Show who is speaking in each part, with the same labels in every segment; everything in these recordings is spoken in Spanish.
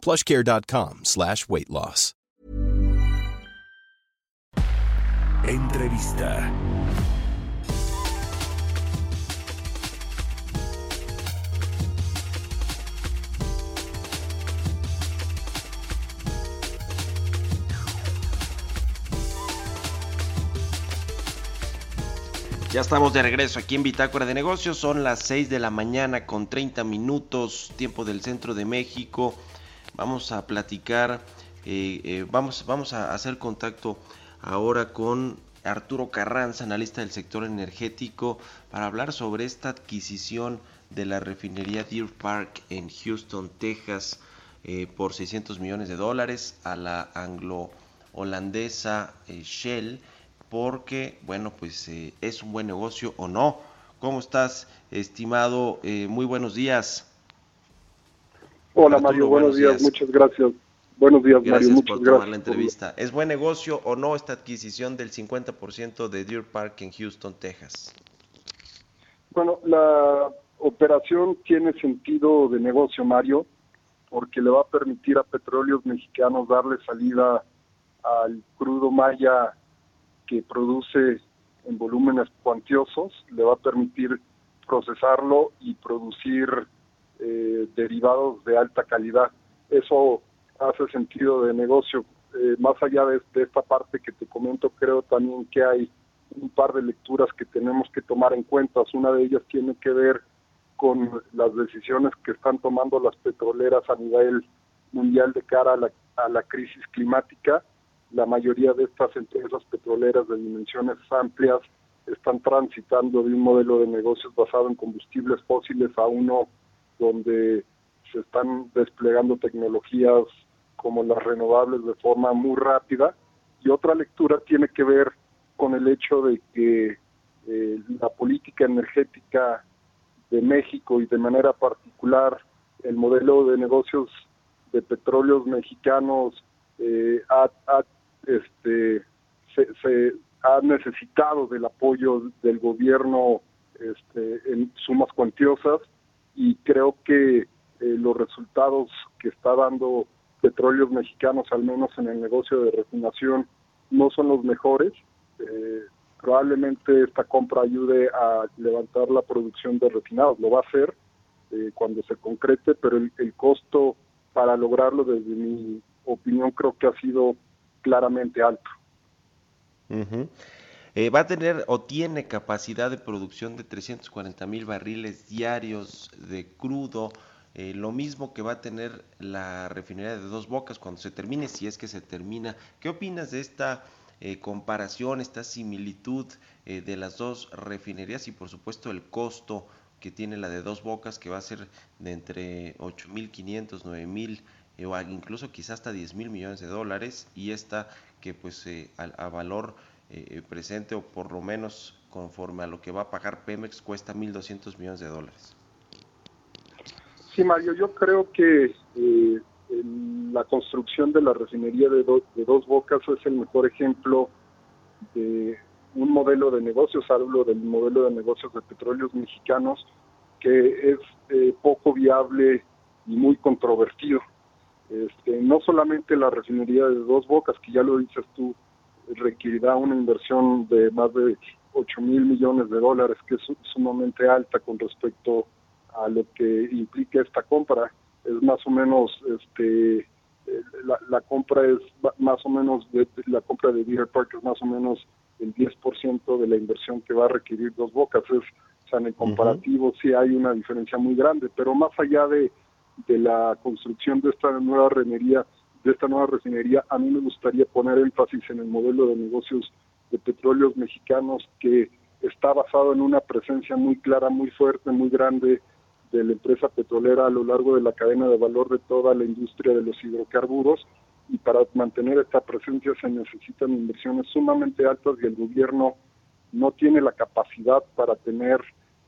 Speaker 1: plushcare.com slash weight loss.
Speaker 2: Entrevista.
Speaker 3: Ya estamos de regreso aquí en Bitácora de Negocios. Son las 6 de la mañana con 30 minutos, tiempo del centro de México. Vamos a platicar, eh, eh, vamos, vamos a hacer contacto ahora con Arturo Carranza, analista del sector energético, para hablar sobre esta adquisición de la refinería Deer Park en Houston, Texas, eh, por 600 millones de dólares a la anglo-holandesa Shell porque, bueno, pues eh, es un buen negocio o no. ¿Cómo estás, estimado? Eh, muy buenos días.
Speaker 4: Hola Mario, buenos, días. muchas gracias. Buenos días
Speaker 3: gracias
Speaker 4: Mario, muchas
Speaker 3: por tomar la entrevista. ¿Es buen negocio o no esta adquisición del 50% de Deer Park en Houston, Texas?
Speaker 4: Bueno, la operación tiene sentido de negocio, Mario, porque le va a permitir a petróleos mexicanos darle salida al crudo maya que produce en volúmenes cuantiosos, le va a permitir procesarlo y producir eh, derivados de alta calidad. Eso hace sentido de negocio. Eh, más allá de, esta parte que te comento, creo también que hay un par de lecturas que tenemos que tomar en cuenta. Una de ellas tiene que ver con las decisiones que están tomando las petroleras a nivel mundial de cara a la, a la crisis climática la mayoría de estas empresas petroleras de dimensiones amplias están transitando de un modelo de negocios basado en combustibles fósiles a uno donde se están desplegando tecnologías como las renovables de forma muy rápida. Y otra lectura tiene que ver con el hecho de que eh, la política energética de México y de manera particular el modelo de negocios de petróleos mexicanos eh, ha, ha este, se, ha necesitado del apoyo del gobierno este, en sumas cuantiosas y creo que eh, los resultados que está dando petróleos mexicanos, al menos en el negocio de refinación, no son los mejores. Eh, probablemente esta compra ayude a levantar la producción de refinados, lo va a hacer eh, cuando se concrete, pero el, el costo para lograrlo, desde mi opinión, creo que ha sido claramente alto.
Speaker 3: Eh, va a tener o tiene capacidad de producción de 340 mil barriles diarios de crudo, eh, lo mismo que va a tener la refinería de Dos Bocas cuando se termine, si es que se termina. ¿Qué opinas de esta eh, comparación, esta similitud de las dos refinerías y por supuesto el costo que tiene la de Dos Bocas que va a ser de entre 8.500, 9.000 eh, o incluso quizás hasta 10 mil millones de dólares y esta que pues eh, a, valor eh, presente o por lo menos conforme a lo que va a pagar Pemex cuesta 1.200 millones de dólares.
Speaker 4: Sí, Mario, yo creo que la construcción de la refinería de, de, Dos Bocas es el mejor ejemplo de un modelo de negocios, hablo del modelo de negocios de petróleos mexicanos, que es poco viable y muy controvertido. Este, no solamente la refinería de Dos Bocas, que ya lo dices tú, requerirá una inversión de más de 8 mil millones de dólares, que es sumamente alta con respecto a lo que implica esta compra. Es más o menos, este, eh, la, compra es más o menos, de, la compra de Deer Park es más o menos el 10% de la inversión que va a requerir Dos Bocas. Es, o sea, en el comparativo sí hay una diferencia muy grande, pero más allá de de la construcción de esta nueva refinería, de esta nueva refinería, a mí me gustaría poner énfasis en el modelo de negocios de petróleos mexicanos que está basado en una presencia muy clara, muy fuerte, muy grande de la empresa petrolera a lo largo de la cadena de valor de toda la industria de los hidrocarburos. Y para mantener esta presencia se necesitan inversiones sumamente altas y el gobierno no tiene la capacidad para tener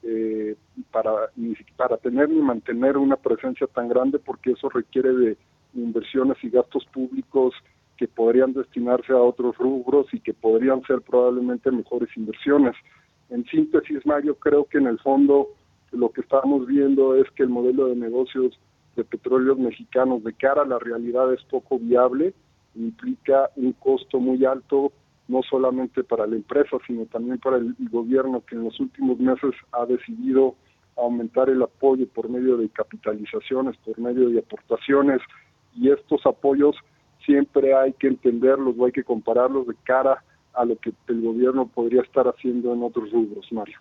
Speaker 4: eh, para ni para tener ni mantener una presencia tan grande porque eso requiere de inversiones y gastos públicos que podrían destinarse a otros rubros y que podrían ser probablemente mejores inversiones. En síntesis, Mario, creo que en el fondo lo que estamos viendo es que el modelo de negocios de petróleos mexicanos de cara a la realidad es poco viable, implica un costo muy alto no solamente para la empresa, sino también para el gobierno que en los últimos meses ha decidido aumentar el apoyo por medio de capitalizaciones, por medio de aportaciones, y estos apoyos siempre hay que entenderlos o hay que compararlos de cara a lo que el gobierno podría estar haciendo en otros rubros, Mario.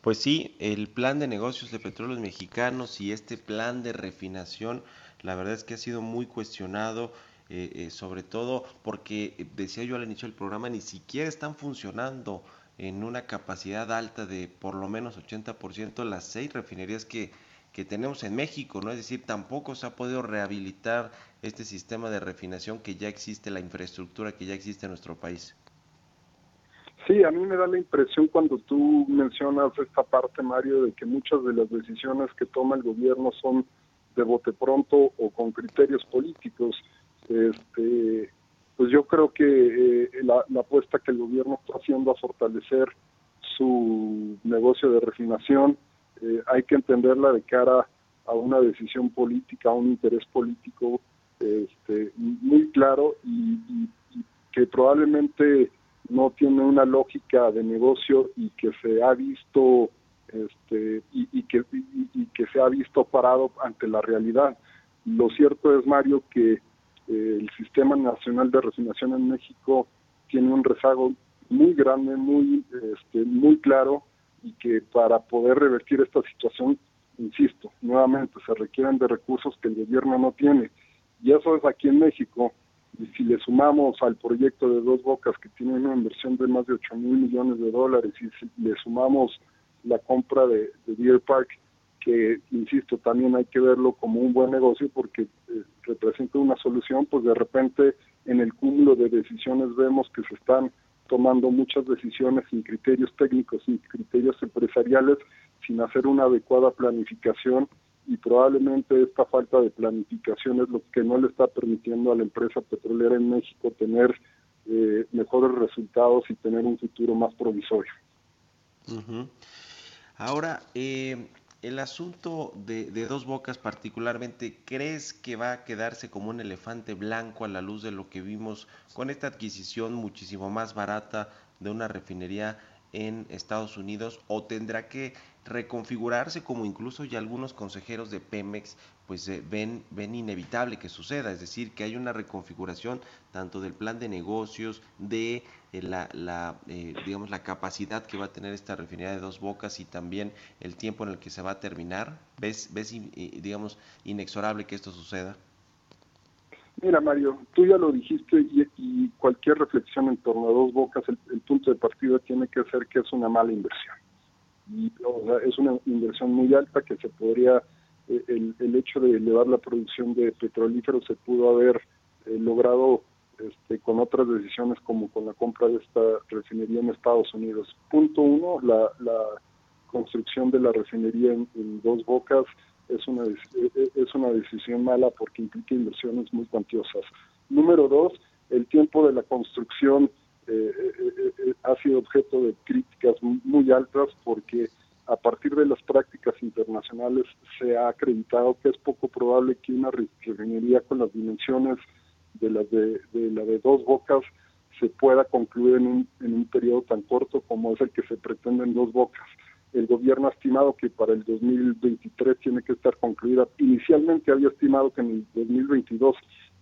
Speaker 3: Pues sí, el plan de negocios de petróleos mexicanos y este plan de refinación, la verdad es que ha sido muy cuestionado, eh, eh, sobre todo porque, eh, decía yo al inicio del programa, ni siquiera están funcionando en una capacidad alta de por lo menos 80% las seis refinerías que, que tenemos en México, ¿no? Es decir, tampoco se ha podido rehabilitar este sistema de refinación que ya existe, la infraestructura que ya existe en nuestro país.
Speaker 4: Sí, a mí me da la impresión cuando tú mencionas esta parte, Mario, de que muchas de las decisiones que toma el gobierno son de bote pronto o con criterios políticos. Este, pues yo creo que eh, la, la apuesta que el gobierno está haciendo a fortalecer su negocio de refinación, eh, hay que entenderla de cara a una decisión política, a un interés político este, muy claro y, que probablemente no tiene una lógica de negocio y que se ha visto este, y, que, y, que se ha visto parado ante la realidad. Lo cierto es, Mario, que eh, el Sistema Nacional de Refinación en México tiene un rezago muy grande, muy, este, muy claro, y que para poder revertir esta situación, insisto, nuevamente se requieren de recursos que el gobierno no tiene. Y eso es aquí en México. Y si le sumamos al proyecto de Dos Bocas, que tiene una inversión de más de 8 mil millones de dólares, y si le sumamos la compra de, Deer Park, que, insisto, también hay que verlo como un buen negocio porque eh, representa una solución, pues de repente en el cúmulo de decisiones vemos que se están tomando muchas decisiones sin criterios técnicos, sin criterios empresariales, sin hacer una adecuada planificación y probablemente esta falta de planificación es lo que no le está permitiendo a la empresa petrolera en México tener eh, mejores resultados y tener un futuro más provisorio.
Speaker 3: Ahora, eh, el asunto de, Dos Bocas particularmente, ¿crees que va a quedarse como un elefante blanco a la luz de lo que vimos con esta adquisición muchísimo más barata de una refinería en Estados Unidos o tendrá que reconfigurarse como incluso ya algunos consejeros de Pemex pues eh, ven, ven inevitable que suceda, es decir, que hay una reconfiguración tanto del plan de negocios, de eh, la, la eh, digamos, la capacidad que va a tener esta refinería de dos bocas y también el tiempo en el que se va a terminar. ¿Ves, ves digamos, inexorable que esto suceda?
Speaker 4: Mira, Mario, tú ya lo dijiste y, cualquier reflexión en torno a dos bocas, el, punto de partida tiene que ser que es una mala inversión. Y, es una inversión muy alta que se podría, eh, el, el, hecho de elevar la producción de petrolíferos se pudo haber eh, logrado este, con otras decisiones como con la compra de esta refinería en Estados Unidos. Punto uno, la construcción de la refinería en dos bocas es una, es una decisión mala porque implica inversiones muy cuantiosas. Número dos, el tiempo de la construcción eh, eh, eh, ha sido objeto de críticas muy altas porque a partir de las prácticas internacionales se ha acreditado que es poco probable que una refinería con las dimensiones de la de, de la de dos bocas se pueda concluir en un, en un periodo tan corto como es el que se pretende en dos bocas el gobierno ha estimado que para el 2023 tiene que estar concluida. Inicialmente había estimado que en el 2022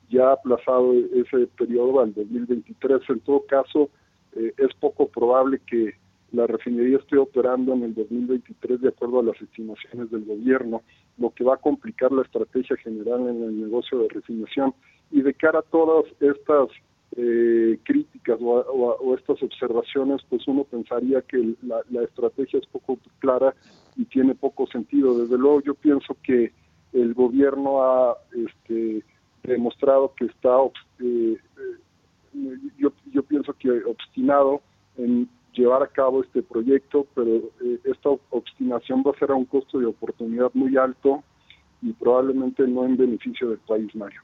Speaker 4: ya ha aplazado ese periodo al 2023. En todo caso, eh, es poco probable que la refinería esté operando en el 2023 de acuerdo a las estimaciones del gobierno, lo que va a complicar la estrategia general en el negocio de refinación. Y de cara a todas estas eh, críticas o, estas observaciones, pues uno pensaría que la, estrategia es poco clara y tiene poco sentido. Desde luego yo pienso que el gobierno ha este, demostrado que está, eh, yo, yo pienso que obstinado en llevar a cabo este proyecto, pero esta obstinación va a ser a un costo de oportunidad muy alto y probablemente no en beneficio del país, Mario.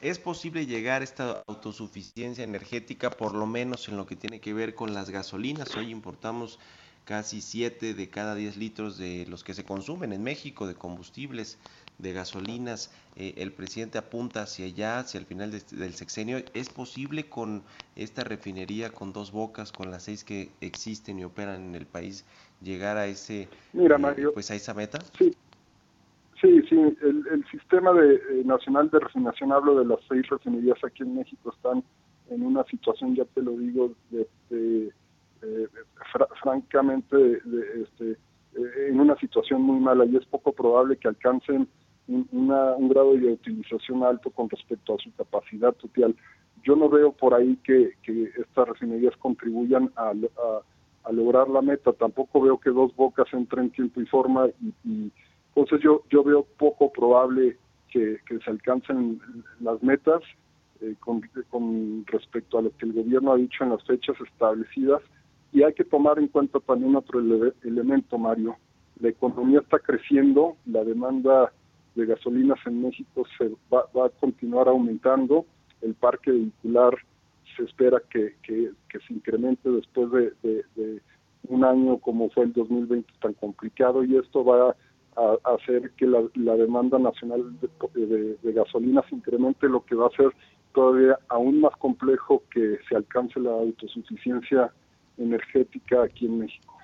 Speaker 3: ¿Es posible llegar a esta autosuficiencia energética, por lo menos en lo que tiene que ver con las gasolinas? Hoy importamos casi 7 de cada 10 litros de los que se consumen en México de combustibles, de gasolinas. Eh, el presidente apunta hacia allá, hacia el final del sexenio. ¿Es posible con esta refinería con dos bocas, con las seis que existen y operan en el país, llegar a ese,
Speaker 4: Mira, eh,
Speaker 3: pues a esa meta?
Speaker 4: Sí, Sí, sí, el, sistema de, eh, nacional de refinación, hablo de las seis refinerías aquí en México, están en una situación, ya te lo digo, de, francamente, este, eh, en una situación muy mala y es poco probable que alcancen un, un grado de utilización alto con respecto a su capacidad total. Yo no veo por ahí que, estas refinerías contribuyan a, lograr la meta, tampoco veo que dos bocas entren en tiempo y forma y entonces yo, yo veo poco probable que, se alcancen las metas eh, con, respecto a lo que el gobierno ha dicho en las fechas establecidas y hay que tomar en cuenta también otro elemento, Mario. La economía está creciendo, la demanda de gasolinas en México se va, a continuar aumentando, el parque vehicular se espera que, se incremente después de, de, un año como fue el 2020 tan complicado y esto va a hacer que la, demanda nacional de, de, gasolina se incremente, lo que va a ser todavía aún más complejo que se alcance la autosuficiencia energética aquí en México.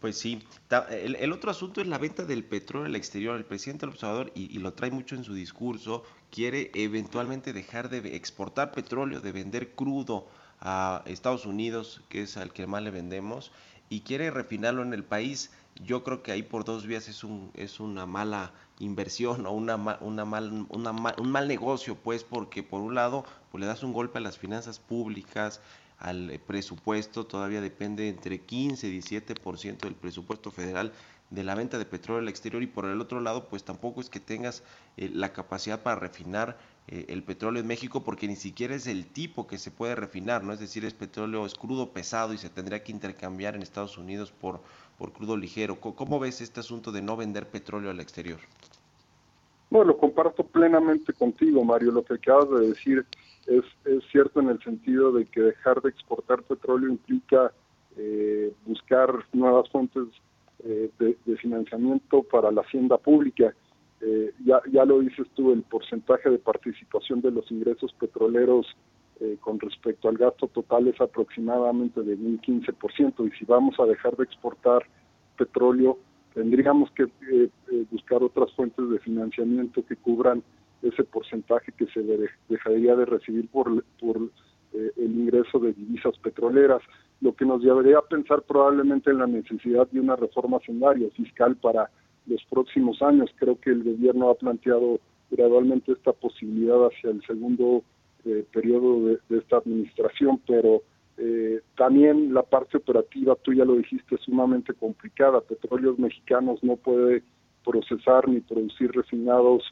Speaker 3: Pues sí, el, otro asunto es la venta del petróleo al exterior. El presidente del observador, y, lo trae mucho en su discurso, quiere eventualmente dejar de exportar petróleo, de vender crudo a Estados Unidos, que es al que más le vendemos, y quiere refinarlo en el país yo creo que ahí por dos vías es un es una mala inversión o una, una mal, una un mal negocio pues porque por un lado pues le das un golpe a las finanzas públicas al presupuesto todavía depende entre 15 y 17% del presupuesto federal de la venta de petróleo al exterior y por el otro lado pues tampoco es que tengas eh, la capacidad para refinar eh, el petróleo en México porque ni siquiera es el tipo que se puede refinar, ¿no? Es decir, es petróleo, es crudo pesado y se tendría que intercambiar en Estados Unidos por, por crudo ligero. ¿Cómo ves este asunto de no vender petróleo al exterior?
Speaker 4: Bueno, lo comparto plenamente contigo, Mario. Lo que acabas de decir es, es cierto en el sentido de que dejar de exportar petróleo implica eh, buscar nuevas fuentes eh, de, financiamiento para la hacienda pública. Eh, ya, ya lo dices tú, el porcentaje de participación de los ingresos petroleros eh, con respecto al gasto total es aproximadamente de un 15%, y si vamos a dejar de exportar petróleo, tendríamos que eh, buscar otras fuentes de financiamiento que cubran ese porcentaje que se dejaría de recibir por, por el ingreso de divisas petroleras, lo que nos llevaría a pensar probablemente en la necesidad de una reforma fiscal para los próximos años. Creo que el gobierno ha planteado gradualmente esta posibilidad hacia el segundo eh, periodo de, esta administración, pero eh, también la parte operativa, tú ya lo dijiste, es sumamente complicada. Petróleos Mexicanos no puede procesar ni producir refinados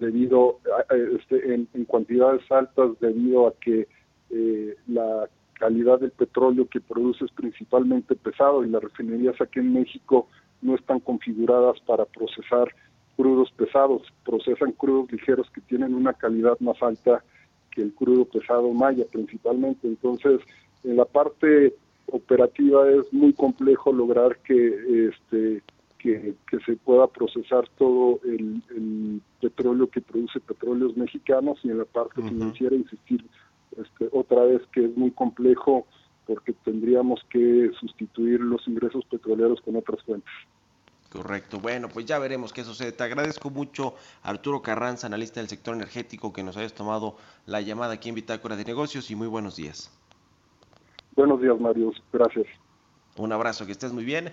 Speaker 4: debido a, este, en, cantidades altas debido a que eh, la calidad del petróleo que produce es principalmente pesado y las refinerías aquí en México no están configuradas para procesar crudos pesados, procesan crudos ligeros que tienen una calidad más alta que el crudo pesado maya principalmente. Entonces, en la parte operativa es muy complejo lograr que este que, se pueda procesar todo el, petróleo que produce petróleos mexicanos y en la parte financiera insistir este, otra vez que es muy complejo porque tendríamos que sustituir los ingresos petroleros con otras fuentes.
Speaker 3: Correcto. Bueno, pues ya veremos qué sucede. Te agradezco mucho, Arturo Carranza, analista del sector energético, que nos hayas tomado la llamada aquí en Bitácora de Negocios y muy buenos días.
Speaker 4: Buenos días, Mario. Gracias.
Speaker 3: Un abrazo, que estés muy bien.